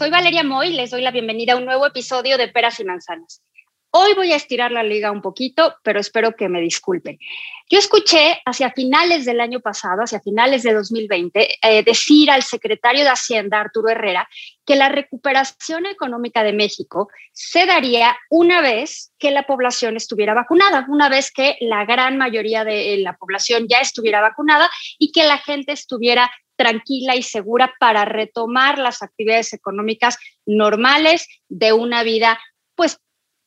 Soy Valeria Moy, les doy la bienvenida a un nuevo episodio de Peras y Manzanas. Hoy voy a estirar la liga un poquito, pero espero que me disculpen. Yo escuché hacia finales del año pasado, hacia finales de 2020, eh, decir al secretario de Hacienda, Arturo Herrera, que la recuperación económica de México se daría una vez que la población estuviera vacunada, una vez que la gran mayoría de la población ya estuviera vacunada y que la gente estuviera tranquila y segura para retomar las actividades económicas normales de una vida, pues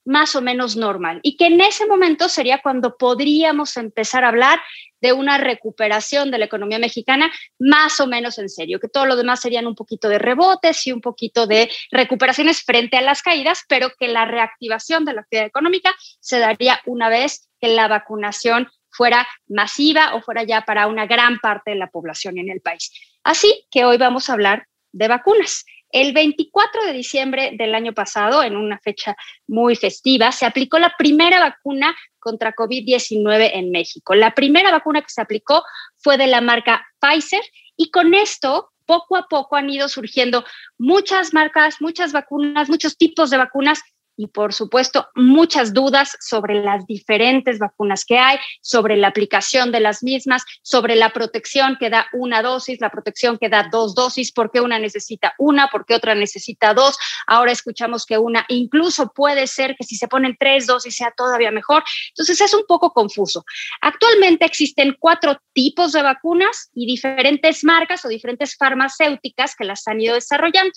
más o menos normal. Y que en ese momento sería cuando podríamos empezar a hablar de una recuperación de la economía mexicana más o menos en serio, que todo lo demás serían un poquito de rebotes y un poquito de recuperaciones frente a las caídas, pero que la reactivación de la actividad económica se daría una vez que la vacunación fuera masiva o fuera ya para una gran parte de la población en el país. Así que hoy vamos a hablar de vacunas. El 24 de diciembre del año pasado, en una fecha muy festiva, se aplicó la primera vacuna contra COVID-19 en México. La primera vacuna que se aplicó fue de la marca Pfizer y con esto poco a poco han ido surgiendo muchas marcas, muchas vacunas, muchos tipos de vacunas y por supuesto muchas dudas sobre las diferentes vacunas que hay, sobre la aplicación de las mismas, sobre la protección que da una dosis, la protección que da dos dosis, por qué una necesita una, por qué otra necesita dos. Ahora escuchamos que una incluso puede ser que si se ponen tres dosis sea todavía mejor. Entonces es un poco confuso. Actualmente existen cuatro tipos de vacunas y diferentes marcas o diferentes farmacéuticas que las han ido desarrollando.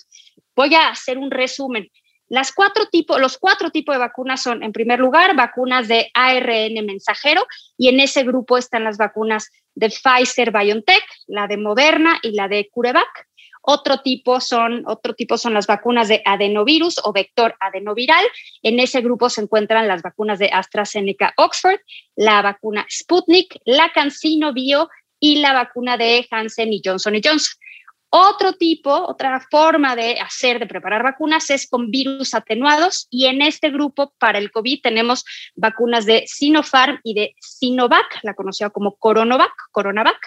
Voy a hacer un resumen. Las cuatro los cuatro tipos de vacunas son, en primer lugar, vacunas de ARN mensajero, y en ese grupo están las vacunas de Pfizer BioNTech, la de Moderna y la de CureVac. Otro tipo son, otro tipo son las vacunas de adenovirus o vector adenoviral. En ese grupo se encuentran las vacunas de AstraZeneca Oxford, la vacuna Sputnik, la CanSino Bio y la vacuna de Hansen y Johnson Johnson. Otro tipo, otra forma de hacer, de preparar vacunas es con virus atenuados y en este grupo para el COVID tenemos vacunas de Sinopharm y de Sinovac, la conocida como Coronavac, Coronavac.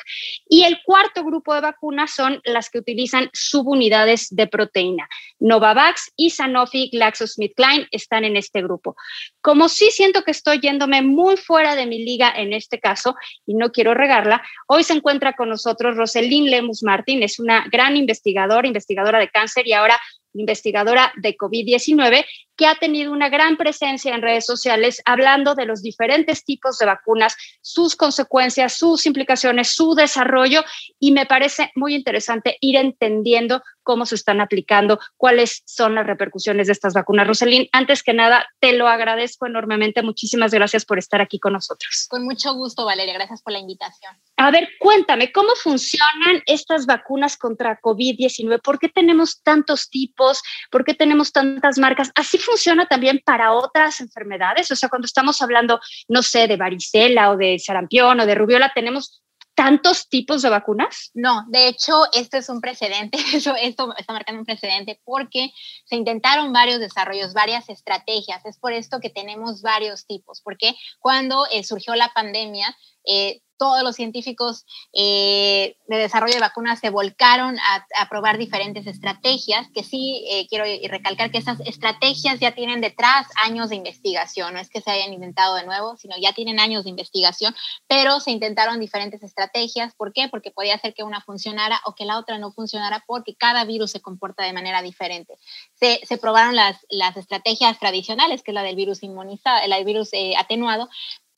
Y el cuarto grupo de vacunas son las que utilizan subunidades de proteína. Novavax y Sanofi GlaxoSmithKline están en este grupo. Como sí siento que estoy yéndome muy fuera de mi liga en este caso y no quiero regarla, hoy se encuentra con nosotros Roselín Lemus Martín, es una gran investigadora, investigadora de cáncer y ahora investigadora de COVID-19, que ha tenido una gran presencia en redes sociales hablando de los diferentes tipos de vacunas, sus consecuencias, sus implicaciones, su desarrollo, y me parece muy interesante ir entendiendo cómo se están aplicando, cuáles son las repercusiones de estas vacunas. Roselín, antes que nada, te lo agradezco enormemente. Muchísimas gracias por estar aquí con nosotros. Con mucho gusto, Valeria. Gracias por la invitación. A ver, cuéntame, ¿cómo funcionan estas vacunas contra COVID-19? ¿Por qué tenemos tantos tipos? ¿Por qué tenemos tantas marcas? ¿Así funciona también para otras enfermedades? O sea, cuando estamos hablando, no sé, de varicela o de sarampión o de rubiola, ¿tenemos tantos tipos de vacunas? No, de hecho, esto es un precedente, eso, esto está marcando un precedente porque se intentaron varios desarrollos, varias estrategias. Es por esto que tenemos varios tipos, porque cuando eh, surgió la pandemia, eh, todos los científicos eh, de desarrollo de vacunas se volcaron a, a probar diferentes estrategias, que sí eh, quiero recalcar que esas estrategias ya tienen detrás años de investigación, no es que se hayan inventado de nuevo, sino ya tienen años de investigación, pero se intentaron diferentes estrategias. ¿Por qué? Porque podía ser que una funcionara o que la otra no funcionara porque cada virus se comporta de manera diferente. Se, se probaron las, las estrategias tradicionales, que es la del virus inmunizado, la del virus eh, atenuado,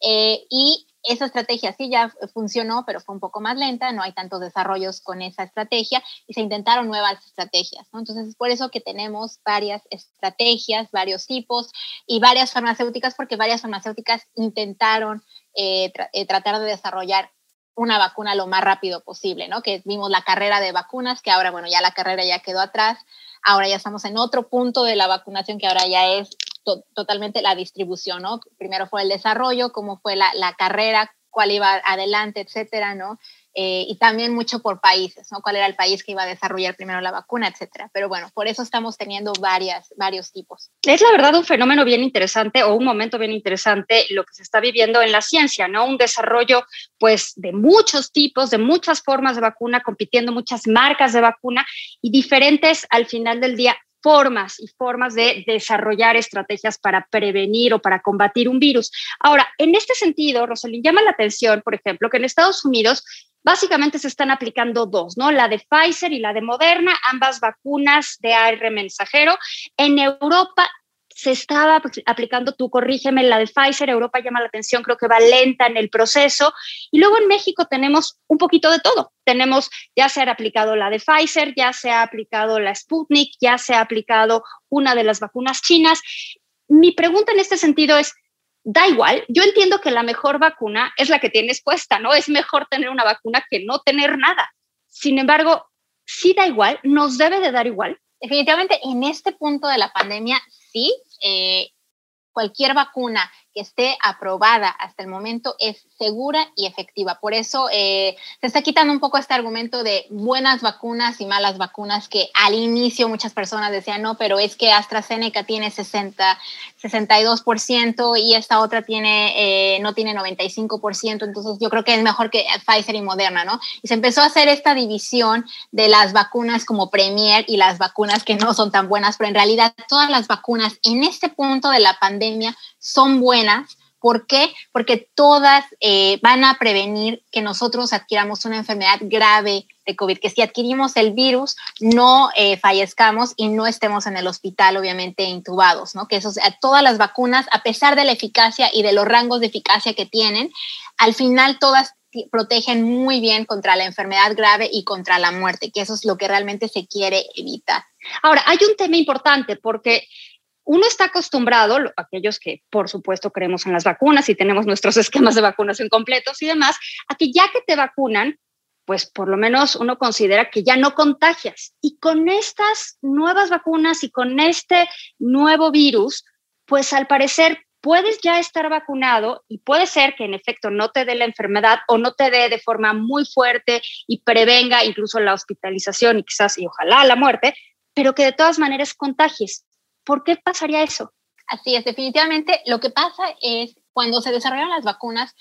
eh, y esa estrategia sí ya funcionó, pero fue un poco más lenta, no hay tantos desarrollos con esa estrategia y se intentaron nuevas estrategias. Entonces es por eso que tenemos varias estrategias, varios tipos y varias farmacéuticas, porque varias farmacéuticas intentaron eh, eh, tratar de desarrollar una vacuna lo más rápido posible, ¿no? Que vimos la carrera de vacunas, que ahora, bueno, ya la carrera ya quedó atrás, ahora ya estamos en otro punto de la vacunación que ahora ya es totalmente la distribución, ¿no? Primero fue el desarrollo, cómo fue la, la carrera, cuál iba adelante, etcétera, ¿no? Eh, y también mucho por países, ¿no? Cuál era el país que iba a desarrollar primero la vacuna, etcétera. Pero bueno, por eso estamos teniendo varias, varios tipos. Es la verdad un fenómeno bien interesante o un momento bien interesante lo que se está viviendo en la ciencia, ¿no? Un desarrollo, pues, de muchos tipos, de muchas formas de vacuna, compitiendo muchas marcas de vacuna y diferentes al final del día formas y formas de desarrollar estrategias para prevenir o para combatir un virus. Ahora, en este sentido, Rosalind, llama la atención, por ejemplo, que en Estados Unidos Básicamente se están aplicando dos, ¿no? La de Pfizer y la de Moderna, ambas vacunas de AR mensajero. En Europa se estaba aplicando, tú corrígeme, la de Pfizer, Europa llama la atención, creo que va lenta en el proceso. Y luego en México tenemos un poquito de todo. Tenemos, ya se ha aplicado la de Pfizer, ya se ha aplicado la Sputnik, ya se ha aplicado una de las vacunas chinas. Mi pregunta en este sentido es, da igual, yo entiendo que la mejor vacuna es la que tienes puesta, ¿no? Es mejor tener una vacuna que no tener nada. Sin embargo, sí da igual, nos debe de dar igual. Definitivamente en este punto de la pandemia, sí, eh, cualquier vacuna que esté aprobada hasta el momento es segura y efectiva. Por eso eh, se está quitando un poco este argumento de buenas vacunas y malas vacunas que al inicio muchas personas decían, no, pero es que AstraZeneca tiene 60, 62% y esta otra tiene, eh, no tiene 95%, entonces yo creo que es mejor que Pfizer y Moderna, ¿no? Y se empezó a hacer esta división de las vacunas como Premier y las vacunas que no son tan buenas, pero en realidad todas las vacunas en este punto de la pandemia son buenas. ¿Por qué? Porque todas eh, van a prevenir que nosotros adquiramos una enfermedad grave de COVID, que si adquirimos el virus no eh, fallezcamos y no estemos en el hospital, obviamente, intubados, ¿no? Que eso, todas las vacunas, a pesar de la eficacia y de los rangos de eficacia que tienen, al final todas protegen muy bien contra la enfermedad grave y contra la muerte, que eso es lo que realmente se quiere evitar. Ahora, hay un tema importante porque uno está acostumbrado, aquellos que por supuesto creemos en las vacunas y tenemos nuestros esquemas de vacunación completos y demás, a que ya que te vacunan, pues por lo menos uno considera que ya no contagias. Y con estas nuevas vacunas y con este nuevo virus, pues al parecer puedes ya estar vacunado y puede ser que en efecto no te dé la enfermedad o no te dé de forma muy fuerte y prevenga incluso la hospitalización y quizás y ojalá la muerte, pero que de todas maneras contagies. ¿Por qué pasaría eso? Así es, definitivamente lo que pasa es cuando se desarrollan las vacunas,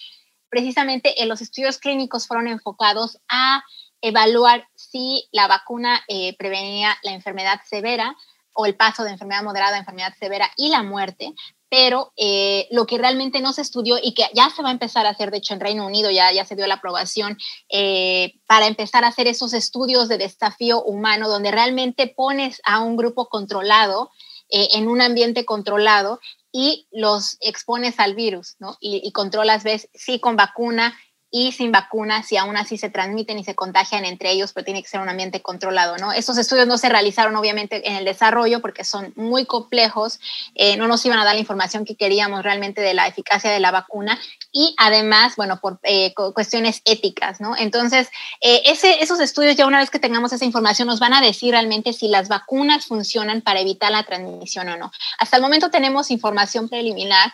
precisamente en los estudios clínicos fueron enfocados a evaluar si la vacuna eh, prevenía la enfermedad severa o el paso de enfermedad moderada a enfermedad severa y la muerte, pero eh, lo que realmente no se estudió y que ya se va a empezar a hacer, de hecho en Reino Unido ya, se dio la aprobación eh, para empezar a hacer esos estudios de desafío humano donde realmente pones a un grupo controlado eh, en un ambiente controlado y los expones al virus, ¿no? Y, y controlas, ves, sí con vacuna, y sin vacunas y aún así se transmiten y se contagian entre ellos, pero tiene que ser un ambiente controlado, ¿no? Estos estudios no se realizaron obviamente en el desarrollo porque son muy complejos, eh, no nos iban a dar la información que queríamos realmente de la eficacia de la vacuna y además, bueno, por eh, cuestiones éticas, ¿no? Entonces, eh, ese, esos estudios ya una vez que tengamos esa información nos van a decir realmente si las vacunas funcionan para evitar la transmisión o no. Hasta el momento tenemos información preliminar,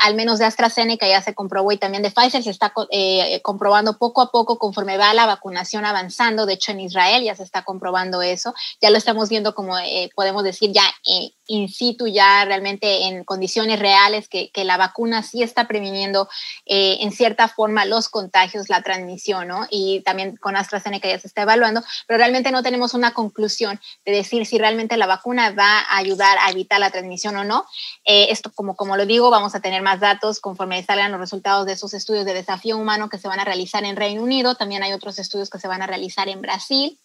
al menos de AstraZeneca ya se comprobó y también de Pfizer se está eh, comprobando poco a poco conforme va la vacunación avanzando. De hecho, en Israel ya se está comprobando eso. Ya lo estamos viendo como eh, podemos decir ya eh, in situ, ya realmente en condiciones reales, que, que la vacuna sí está previniendo en cierta forma los contagios, la transmisión, ¿no? Y también con AstraZeneca ya se está evaluando, pero realmente no tenemos una conclusión de decir si realmente la vacuna va a ayudar a evitar la transmisión o no. esto, como, como lo digo, vamos a tener más datos conforme salgan los resultados de esos estudios de desafío humano que se van a realizar en Reino Unido, también hay otros estudios que se van a realizar en Brasil.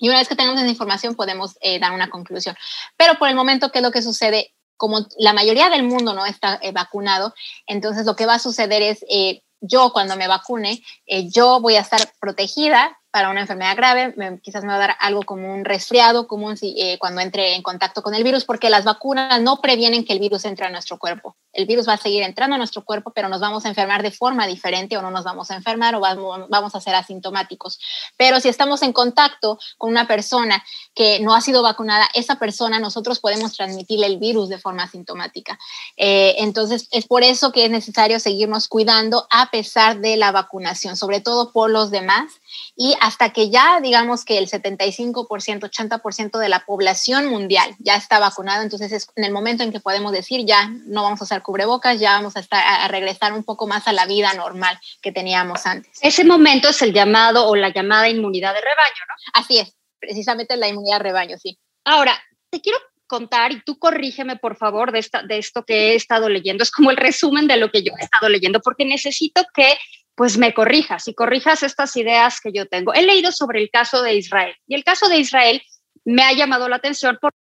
Y una vez que tengamos esa información podemos eh, dar una conclusión. Pero por el momento, ¿qué es lo que sucede? Como la mayoría del mundo no está eh, vacunado, entonces lo que va a suceder es, eh, yo cuando me vacune, yo voy a estar protegida para una enfermedad grave, quizás me va a dar algo como un resfriado común si, cuando entre en contacto con el virus, porque las vacunas no previenen que el virus entre a nuestro cuerpo. El virus va a seguir entrando a nuestro cuerpo, pero nos vamos a enfermar de forma diferente o no nos vamos a enfermar o vamos, a ser asintomáticos. Pero si estamos en contacto con una persona que no ha sido vacunada, esa persona nosotros podemos transmitirle el virus de forma asintomática. Eh, entonces, es por eso que es necesario seguirnos cuidando a pesar de la vacunación, sobre todo por los demás y hasta que ya digamos que el 75%, 80% de la población mundial ya está vacunada, entonces es en el momento en que podemos decir ya no vamos a usar cubrebocas, ya vamos a, estar, a regresar un poco más a la vida normal que teníamos antes. Ese momento es el llamado o la llamada inmunidad de rebaño, ¿no? Así es, precisamente la inmunidad de rebaño, sí. Ahora, te quiero contar y tú corrígeme por favor de, esta, de esto que he estado leyendo. Es como el resumen de lo que yo he estado leyendo, porque necesito que pues me corrijas y corrijas estas ideas que yo tengo. He leído sobre el caso de Israel y el caso de Israel me ha llamado la atención por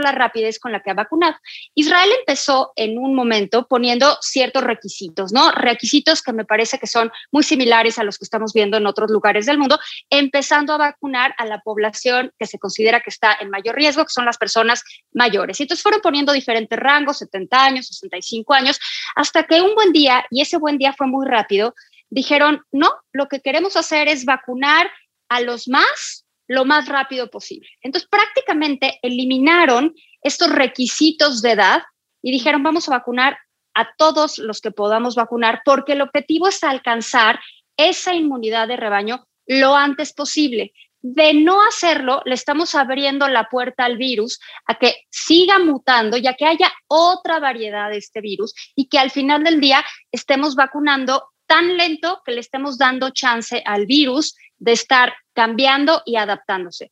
la rapidez con la que ha vacunado. Israel empezó en un momento poniendo ciertos requisitos, ¿no? Requisitos que me parece que son muy similares a los que estamos viendo en otros lugares del mundo, empezando a vacunar a la población que se considera que está en mayor riesgo, que son las personas mayores. Y entonces fueron poniendo diferentes rangos, 70 años, 65 años, hasta que un buen día, y ese buen día fue muy rápido, dijeron, no, lo que queremos hacer es vacunar a los más lo más rápido posible. Entonces, prácticamente eliminaron estos requisitos de edad y dijeron, vamos a vacunar a todos los que podamos vacunar porque el objetivo es alcanzar esa inmunidad de rebaño lo antes posible. De no hacerlo, le estamos abriendo la puerta al virus a que siga mutando, ya que haya otra variedad de este virus y que al final del día estemos vacunando tan lento que le estemos dando chance al virus de estar cambiando y adaptándose.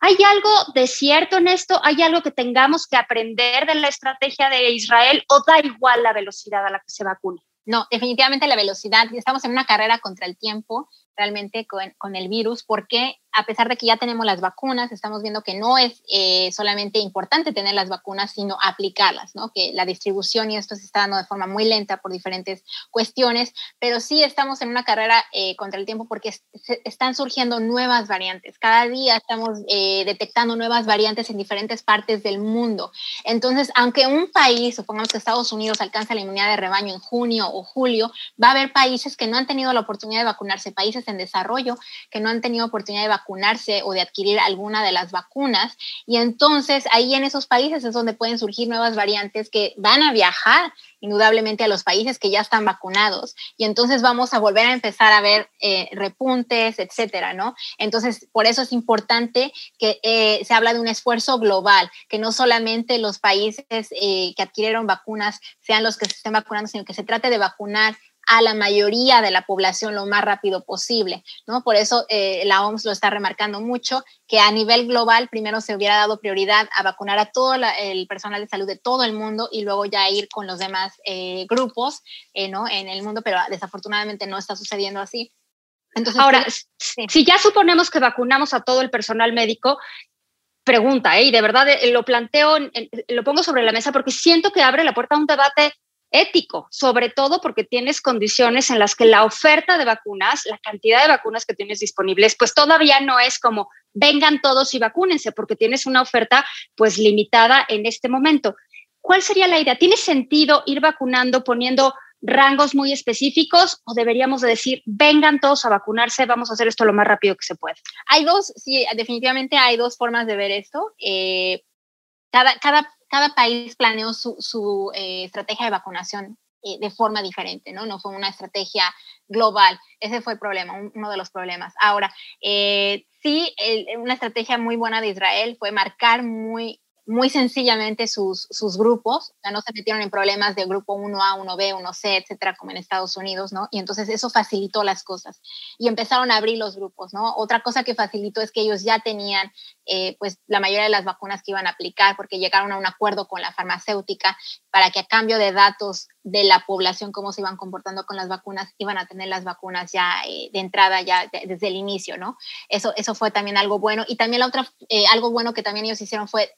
¿Hay algo de cierto en esto? ¿Hay algo que tengamos que aprender de la estrategia de Israel o da igual la velocidad a la que se vacune? No, definitivamente la velocidad. Estamos en una carrera contra el tiempo realmente con, con el virus porque a pesar de que ya tenemos las vacunas, estamos viendo que no es eh, solamente importante tener las vacunas, sino aplicarlas, ¿no? Que la distribución y esto se está dando de forma muy lenta por diferentes cuestiones, pero sí estamos en una carrera eh, contra el tiempo porque están surgiendo nuevas variantes. Cada día estamos eh, detectando nuevas variantes en diferentes partes del mundo. Entonces, aunque un país, supongamos que Estados Unidos alcanza la inmunidad de rebaño en junio o julio, va a haber países que no han tenido la oportunidad de vacunarse, países en desarrollo que no han tenido oportunidad de vacunarse vacunarse o de adquirir alguna de las vacunas. Y entonces ahí en esos países es donde pueden surgir nuevas variantes que van a viajar indudablemente a los países que ya están vacunados. Y entonces vamos a volver a empezar a ver eh, repuntes, etcétera, ¿no? Entonces, por eso es importante que eh, se habla de un esfuerzo global, que no solamente los países eh, que adquirieron vacunas sean los que se estén vacunando, sino que se trate de vacunar a la mayoría de la población lo más rápido posible, ¿no? Por eso eh, la OMS lo está remarcando mucho, que a nivel global primero se hubiera dado prioridad a vacunar a todo el personal de salud de todo el mundo y luego ya ir con los demás eh, grupos, eh, ¿no? En el mundo, pero desafortunadamente no está sucediendo así. Entonces, Ahora, si ya suponemos que vacunamos a todo el personal médico, pregunta, ¿eh? y de verdad lo planteo, lo pongo sobre la mesa porque siento que abre la puerta a un debate ético, sobre todo porque tienes condiciones en las que la oferta de vacunas, la cantidad de vacunas que tienes disponibles, pues todavía no es como vengan todos y vacúnense, porque tienes una oferta pues limitada en este momento. ¿Cuál sería la idea? ¿Tiene sentido ir vacunando poniendo rangos muy específicos o deberíamos de decir, vengan todos a vacunarse, vamos a hacer esto lo más rápido que se pueda? Hay dos, sí, definitivamente hay dos formas de ver esto. Eh, cada, cada cada país planeó su, eh, estrategia de vacunación eh, de forma diferente, ¿no? No fue una estrategia global. Ese fue el problema, uno de los problemas. Ahora, eh, sí, una estrategia muy buena de Israel fue marcar muy muy sencillamente sus, sus grupos, ya no se metieron en problemas de grupo 1A, 1B, 1C, etcétera, como en Estados Unidos, ¿no? Y entonces eso facilitó las cosas y empezaron a abrir los grupos, ¿no? Otra cosa que facilitó es que ellos ya tenían, eh, pues, la mayoría de las vacunas que iban a aplicar porque llegaron a un acuerdo con la farmacéutica para que a cambio de datos de la población, cómo se iban comportando con las vacunas, iban a tener las vacunas ya eh, de entrada, ya desde el inicio, ¿no? Eso, eso fue también algo bueno. Y también la otra, eh, algo bueno que también ellos hicieron fue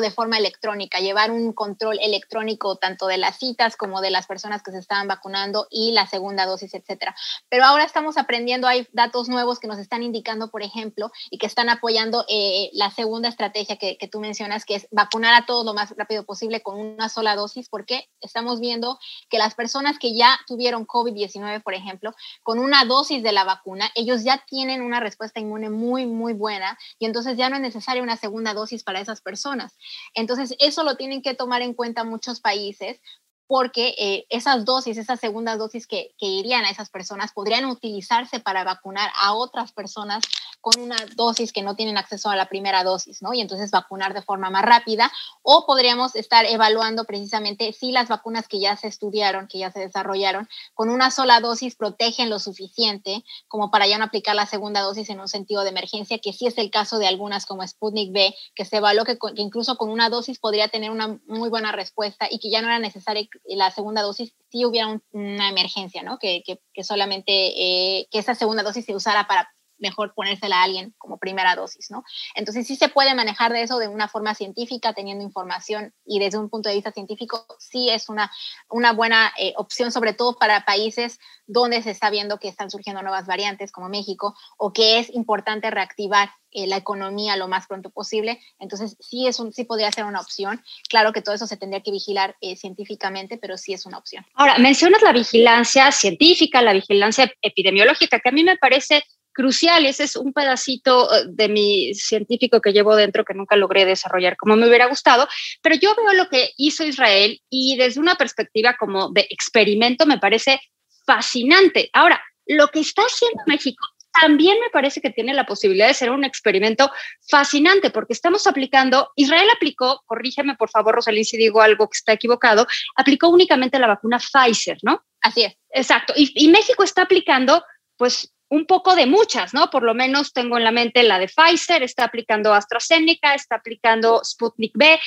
de forma electrónica, llevar un control electrónico tanto de las citas como de las personas que se estaban vacunando y la segunda dosis, etcétera. Pero ahora estamos aprendiendo, hay datos nuevos que nos están indicando, por ejemplo, y que están apoyando eh, la segunda estrategia que, que, tú mencionas, que es vacunar a todos lo más rápido posible con una sola dosis, porque estamos viendo que las personas que ya tuvieron COVID-19, por ejemplo, con una dosis de la vacuna, ellos ya tienen una respuesta inmune muy, muy buena y entonces ya no es necesaria una segunda dosis para esas personas. Entonces, eso lo tienen que tomar en cuenta muchos países porque eh, esas dosis, esas segundas dosis que, que, irían a esas personas podrían utilizarse para vacunar a otras personas con una dosis que no tienen acceso a la primera dosis, ¿no? Y entonces vacunar de forma más rápida. O podríamos estar evaluando precisamente si las vacunas que ya se estudiaron, que ya se desarrollaron, con una sola dosis protegen lo suficiente como para ya no aplicar la segunda dosis en un sentido de emergencia, que sí es el caso de algunas como Sputnik B, que se evaluó que, incluso con una dosis podría tener una muy buena respuesta y que ya no era necesaria la segunda dosis si hubiera una emergencia, ¿no? Que solamente eh, que esa segunda dosis se usara para mejor ponérsela a alguien como primera dosis, ¿no? Entonces sí se puede manejar de eso de una forma científica, teniendo información y desde un punto de vista científico sí es una, una buena eh, opción, sobre todo para países donde se está viendo que están surgiendo nuevas variantes como México o que es importante reactivar eh, la economía lo más pronto posible. Entonces sí, es un, sí podría ser una opción. Claro que todo eso se tendría que vigilar eh, científicamente, pero sí es una opción. Ahora, mencionas la vigilancia científica, la vigilancia epidemiológica, que a mí me parece crucial. Ese es un pedacito eh, de mi científico que llevo dentro que nunca logré desarrollar como me hubiera gustado, pero yo veo lo que hizo Israel y desde una perspectiva como de experimento me parece fascinante. Ahora, lo que está haciendo México también me parece que tiene la posibilidad de ser un experimento fascinante porque estamos aplicando, Israel aplicó, corrígeme por favor, Rosalín, si digo algo que está equivocado, aplicó únicamente la vacuna Pfizer, ¿no? Así es. Exacto. Y, y México está aplicando, pues, un poco de muchas, ¿no? Por lo menos tengo en la mente la de Pfizer, está aplicando AstraZeneca, está aplicando Sputnik B.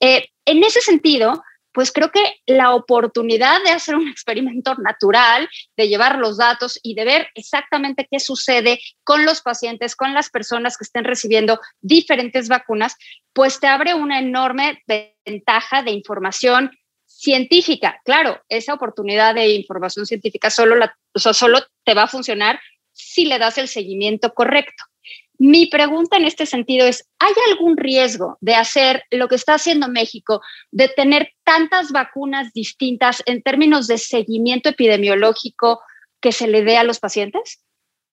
Eh, en ese sentido, pues creo que la oportunidad de hacer un experimento natural, de llevar los datos y de ver exactamente qué sucede con los pacientes, con las personas que estén recibiendo diferentes vacunas, pues te abre una enorme ventaja de información científica. Claro, esa oportunidad de información científica solo, o sea, solo te va a funcionar si le das el seguimiento correcto. Mi pregunta en este sentido es, ¿hay algún riesgo de hacer lo que está haciendo México, de tener tantas vacunas distintas en términos de seguimiento epidemiológico que se le dé a los pacientes?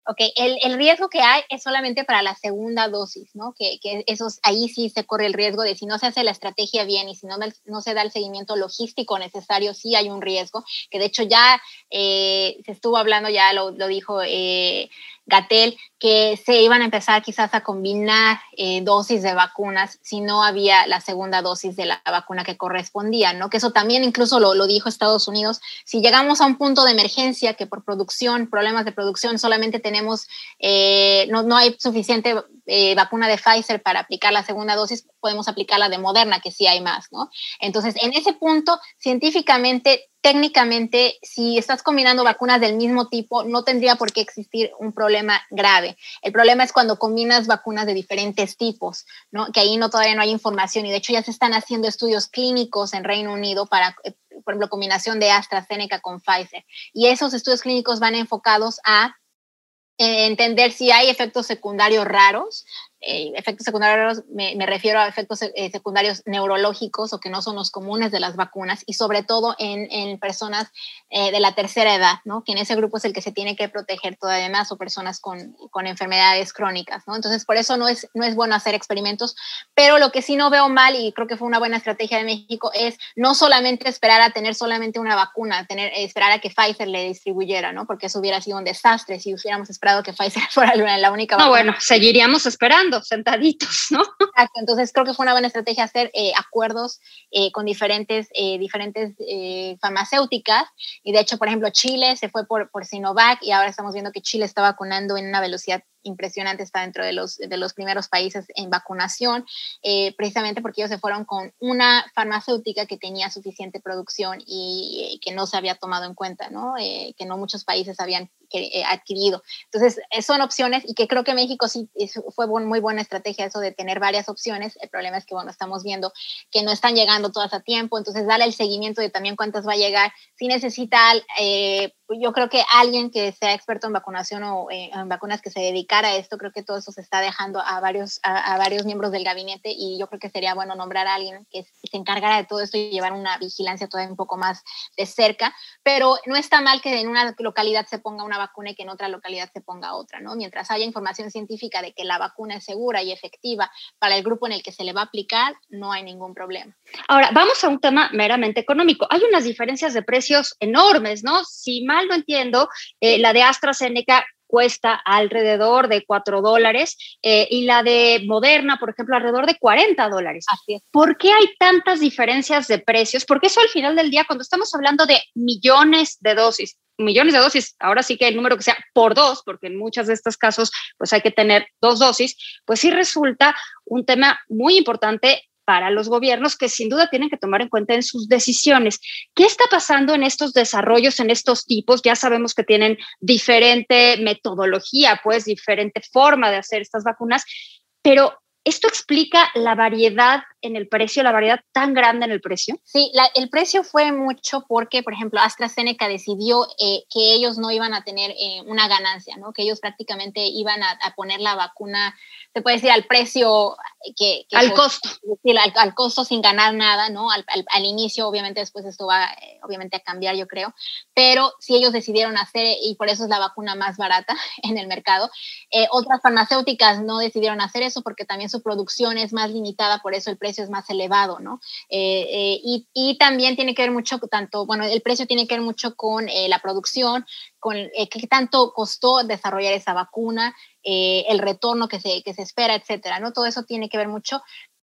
Ok, el, el, riesgo que hay es solamente para la segunda dosis, ¿no? Que, que esos, ahí sí se corre el riesgo de si no se hace la estrategia bien y si no, no se da el seguimiento logístico necesario, sí hay un riesgo, que de hecho ya eh, se estuvo hablando, ya lo, lo dijo eh, Gatel, que se iban a empezar quizás a combinar eh, dosis de vacunas si no había la segunda dosis de la vacuna que correspondía, ¿no? Que eso también incluso lo, lo, dijo Estados Unidos. Si llegamos a un punto de emergencia que por producción, problemas de producción, solamente tenemos, eh, no, no, hay suficiente eh, vacuna de Pfizer para aplicar la segunda dosis, podemos aplicar la de Moderna, que sí hay más, ¿no? Entonces, en ese punto, científicamente técnicamente, si estás combinando vacunas del mismo tipo, no tendría por qué existir un problema grave. El problema es cuando combinas vacunas de diferentes tipos. Que ahí no todavía no hay información y de hecho ya se están haciendo estudios clínicos en Reino Unido para, eh, por ejemplo, combinación de AstraZeneca con Pfizer. Y esos estudios clínicos van enfocados a eh, entender si hay efectos secundarios raros, eh, efectos secundarios me, me, refiero a efectos eh, secundarios neurológicos o que no son los comunes de las vacunas y sobre todo en, en personas eh, de la tercera edad, ¿no? que en ese grupo es el que se tiene que proteger todavía más o personas con, con enfermedades crónicas. ¿no? Entonces, por eso no es, no es bueno hacer experimentos, pero lo que sí no veo mal y creo que fue una buena estrategia de México es no solamente esperar a tener solamente una vacuna, tener, esperar a que Pfizer le distribuyera, ¿no? porque eso hubiera sido un desastre si hubiéramos esperado que Pfizer fuera la única vacuna. No, bueno, seguiríamos esperando sentaditos, ¿no? Exacto, entonces creo que fue una buena estrategia hacer eh, acuerdos eh, con diferentes, eh, diferentes eh, farmacéuticas y de hecho, por ejemplo, Chile se fue por, por Sinovac y ahora estamos viendo que Chile está vacunando en una velocidad impresionante, está dentro de los, de los primeros países en vacunación, eh, precisamente porque ellos se fueron con una farmacéutica que tenía suficiente producción y que no se había tomado en cuenta, ¿no? que no muchos países habían adquirido. Entonces, son opciones y que creo que México sí fue muy buena estrategia eso de tener varias opciones. El problema es que, bueno, estamos viendo que no están llegando todas a tiempo, entonces dale el seguimiento de también cuántas va a llegar. Si necesita eh, yo creo que alguien que sea experto en vacunación o eh, en vacunas que se a esto, creo que todo eso se está dejando a varios, a, varios miembros del gabinete y yo creo que sería bueno nombrar a alguien que se encargara de todo esto y llevar una vigilancia todavía un poco más de cerca, pero no está mal que en una localidad se ponga una vacuna y que en otra localidad se ponga otra, ¿no? Mientras haya información científica de que la vacuna es segura y efectiva para el grupo en el que se le va a aplicar, no hay ningún problema. Ahora, vamos a un tema meramente económico. Hay unas diferencias de precios enormes, ¿no? Si más no entiendo, eh, la de AstraZeneca cuesta alrededor de 4 dólares eh, y la de Moderna, por ejemplo, alrededor de 40 dólares. ¿Por qué hay tantas diferencias de precios? Porque eso al final del día, cuando estamos hablando de millones de dosis, millones de dosis, ahora sí que el número que sea por dos, porque en muchos de estos casos pues hay que tener dos dosis, pues sí resulta un tema muy importante para los gobiernos que sin duda tienen que tomar en cuenta en sus decisiones. ¿Qué está pasando en estos desarrollos, en estos tipos? Ya sabemos que tienen diferente metodología, pues diferente forma de hacer estas vacunas, pero ¿esto explica la variedad en el precio, la variedad tan grande en el precio? Sí, el precio fue mucho porque, por ejemplo, AstraZeneca decidió eh, que ellos no iban a tener eh, una ganancia, ¿no? que ellos prácticamente iban a, poner la vacuna, se puede decir, al precio que... al costo. al, costo sin ganar nada, ¿no? Al, inicio, obviamente después esto va eh, obviamente a cambiar, yo creo, pero si ellos decidieron hacer, y por eso es la vacuna más barata en el mercado, otras farmacéuticas no decidieron hacer eso porque también su producción es más limitada, por eso el precio es más elevado, ¿no? Eh, eh, y, y, también tiene que ver mucho, tanto, bueno, el precio tiene que ver mucho con eh, la producción, con qué tanto costó desarrollar esa vacuna, el retorno que se, que se espera, etcétera, ¿no? Todo eso tiene que ver mucho.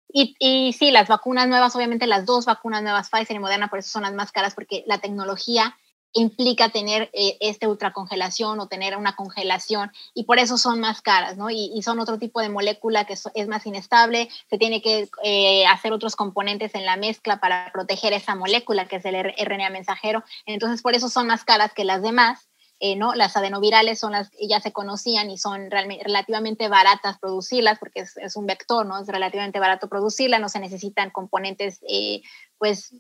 Y, y, sí, las vacunas nuevas, obviamente las dos vacunas nuevas, Pfizer y Moderna, por eso son las más caras, porque la tecnología implica tener eh, este ultracongelación o tener una congelación y por eso son más caras, ¿no? Y, son otro tipo de molécula que es, más inestable, se tiene que eh, hacer otros componentes en la mezcla para proteger esa molécula que es el RNA mensajero, entonces por eso son más caras que las demás. Eh, ¿no? Las adenovirales son las que ya se conocían y son relativamente baratas producirlas porque es, un vector, ¿no? Es relativamente barato producirla, no se necesitan componentes pues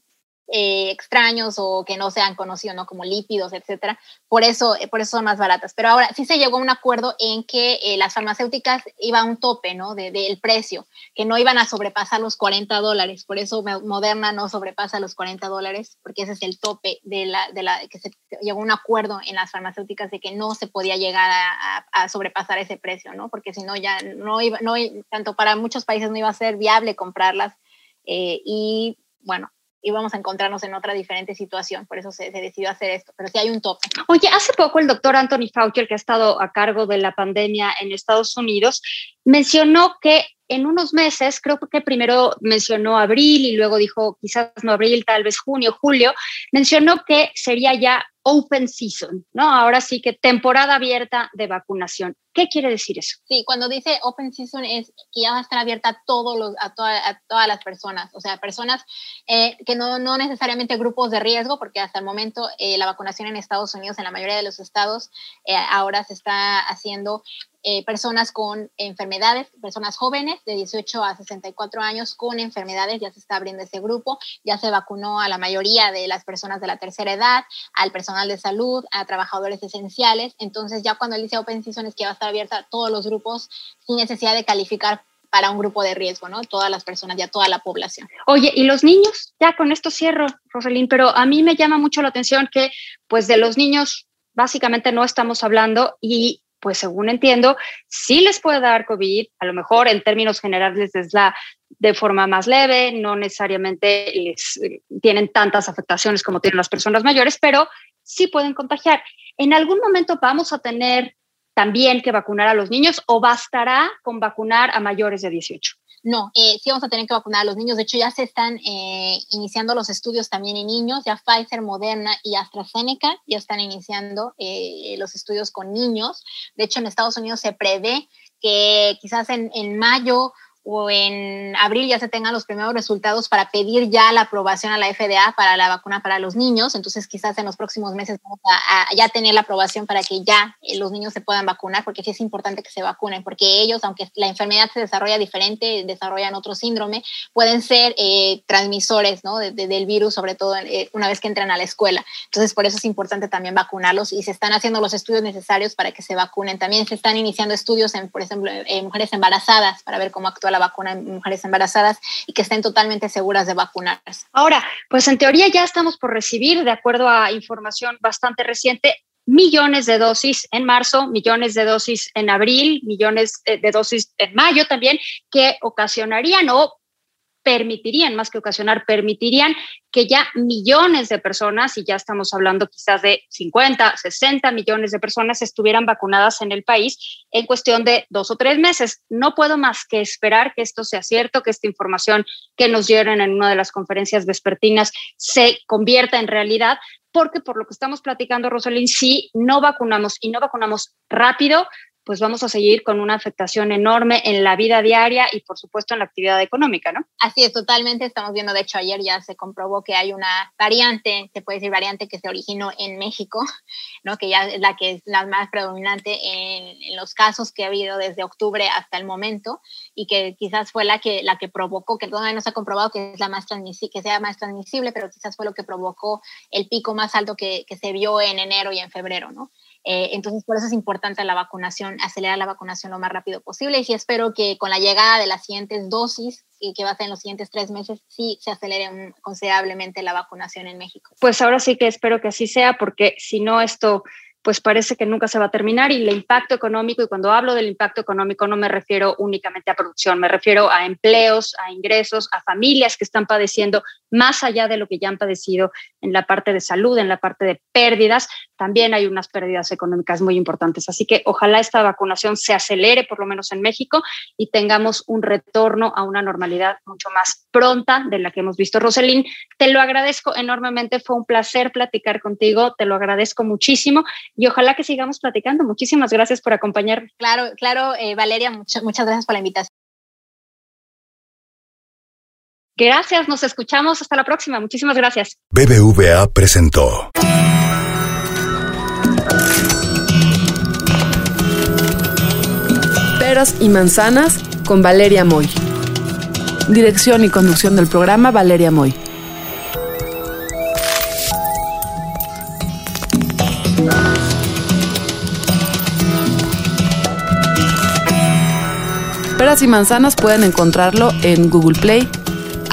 eh, extraños o que no se han conocido, ¿no? Como lípidos, etcétera. Por eso, eh, por eso son más baratas. Pero ahora sí se llegó a un acuerdo en que eh, las farmacéuticas iban a un tope, ¿no? Del de, precio, que no iban a sobrepasar los 40 dólares. Por eso Moderna no sobrepasa los 40 dólares, porque ese es el tope de la, de la que se llegó a un acuerdo en las farmacéuticas de que no se podía llegar a, a, sobrepasar ese precio, ¿no? Porque si no, ya no iba, no, tanto para muchos países no iba a ser viable comprarlas. y bueno, íbamos a encontrarnos en otra diferente situación, por eso se, decidió hacer esto, pero sí hay un tope. Oye, hace poco el doctor Anthony Fauci, el que ha estado a cargo de la pandemia en Estados Unidos, mencionó que en unos meses, creo que primero mencionó abril y luego dijo quizás no abril, tal vez junio, julio, mencionó que sería ya open season, ¿no? Ahora sí que temporada abierta de vacunación. ¿Qué quiere decir eso? Sí, cuando dice open season es que ya va a estar abierta a, todos los, a, a todas las personas, o sea, personas eh, que no, no, necesariamente grupos de riesgo, porque hasta el momento eh, la vacunación en Estados Unidos, en la mayoría de los estados, eh, ahora se está haciendo personas con enfermedades, personas jóvenes de 18 a 64 años con enfermedades, ya se está abriendo ese grupo, ya se vacunó a la mayoría de las personas de la tercera edad, al personal de salud, a trabajadores esenciales, entonces ya cuando él dice Open Season es que va a estar abierta a todos los grupos sin necesidad de calificar para un grupo de riesgo, ¿no? Todas las personas, ya toda la población. Oye, ¿y los niños? Ya con esto cierro, Roselín, pero a mí me llama mucho la atención que pues de los niños básicamente no estamos hablando y pues según entiendo, sí les puede dar COVID, a lo mejor en términos generales es la de forma más leve, no necesariamente les, eh, tienen tantas afectaciones como tienen las personas mayores, pero sí pueden contagiar. En algún momento vamos a tener también que vacunar a los niños o bastará con vacunar a mayores de 18? No, eh, sí vamos a tener que vacunar a los niños. De hecho, ya se están eh, iniciando los estudios también en niños. Ya Pfizer, Moderna y AstraZeneca ya están iniciando eh, los estudios con niños. De hecho, en Estados Unidos se prevé que quizás en, en mayo o en abril ya se tengan los primeros resultados para pedir ya la aprobación a la FDA para la vacuna para los niños. Entonces, quizás en los próximos meses vamos a, ya tener la aprobación para que ya eh, los niños se puedan vacunar, porque sí es importante que se vacunen, porque ellos, aunque la enfermedad se desarrolla diferente, desarrollan otro síndrome, pueden ser eh, transmisores ¿no? del virus, sobre todo eh, una vez que entran a la escuela. Entonces, por eso es importante también vacunarlos y se están haciendo los estudios necesarios para que se vacunen. También se están iniciando estudios, en, por ejemplo, en mujeres embarazadas para ver cómo actúa la vacuna en mujeres embarazadas y que estén totalmente seguras de vacunarse. Ahora, pues en teoría ya estamos por recibir, de acuerdo a información bastante reciente, millones de dosis en marzo, millones de dosis en abril, millones de dosis en mayo también, que ocasionarían o permitirían, más que ocasionar, permitirían que ya millones de personas, y ya estamos hablando quizás de 50, 60 millones de personas, estuvieran vacunadas en el país en cuestión de dos o tres meses. No puedo más que esperar que esto sea cierto, que esta información que nos dieron en una de las conferencias vespertinas se convierta en realidad, porque por lo que estamos platicando, Rosalind, si no vacunamos y no vacunamos rápido, pues vamos a seguir con una afectación enorme en la vida diaria y por supuesto en la actividad económica, ¿no? Así es, totalmente. Estamos viendo, de hecho, ayer ya se comprobó que hay una variante, se puede decir variante que se originó en México, ¿no? Que ya es la que es la más predominante en, en los casos que ha habido desde octubre hasta el momento y que quizás fue la que, la que provocó, que todavía no se ha comprobado que, es la más que sea más transmisible, pero quizás fue lo que provocó el pico más alto que, que se vio en enero y en febrero, ¿no? Eh, entonces, por eso es importante la vacunación, acelerar la vacunación lo más rápido posible. Y espero que con la llegada de las siguientes dosis, que va a ser en los siguientes tres meses, sí se acelere considerablemente la vacunación en México. Pues ahora sí que espero que así sea, porque si no, esto pues parece que nunca se va a terminar y el impacto económico, y cuando hablo del impacto económico no me refiero únicamente a producción, me refiero a empleos, a ingresos, a familias que están padeciendo más allá de lo que ya han padecido en la parte de salud, en la parte de pérdidas, también hay unas pérdidas económicas muy importantes. Así que ojalá esta vacunación se acelere, por lo menos en México, y tengamos un retorno a una normalidad mucho más pronta de la que hemos visto. Roselín, te lo agradezco enormemente, fue un placer platicar contigo, te lo agradezco muchísimo y ojalá que sigamos platicando. Muchísimas gracias por acompañarme. Claro, claro, eh, Valeria, muchas gracias por la invitación. Gracias, nos escuchamos hasta la próxima. Muchísimas gracias. BBVA presentó. Peras y manzanas con Valeria Moy. Dirección y conducción del programa Valeria Moy. Peras y manzanas pueden encontrarlo en Google Play,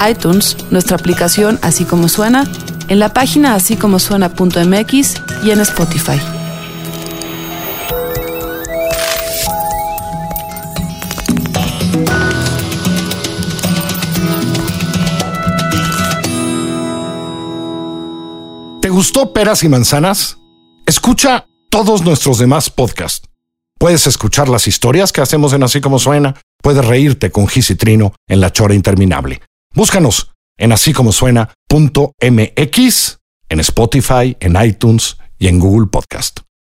iTunes, nuestra aplicación Así como suena, en la página así como suena.mx y en Spotify. ¿Te gustó Peras y Manzanas? Escucha todos nuestros demás podcasts. Puedes escuchar las historias que hacemos en Así como suena, puedes reírte con Gis y Trino en La Chora Interminable. Búscanos en así como suena.mx, en Spotify, en iTunes y en Google Podcast.